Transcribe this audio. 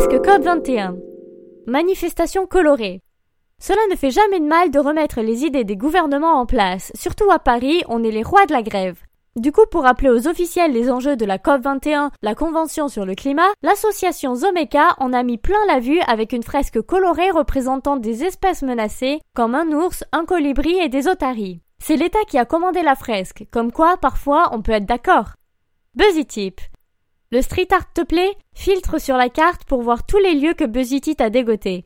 Fresque COP21. Manifestation colorée. Cela ne fait jamais de mal de remettre les idées des gouvernements en place, surtout à Paris, on est les rois de la grève. Du coup, pour rappeler aux officiels les enjeux de la COP21, la Convention sur le climat, l'association Zomeka en a mis plein la vue avec une fresque colorée représentant des espèces menacées, comme un ours, un colibri et des otaries. C'est l'État qui a commandé la fresque, comme quoi, parfois, on peut être d'accord. BuzzyTip. Le street art te plaît? Filtre sur la carte pour voir tous les lieux que BuzzyTip a dégoté.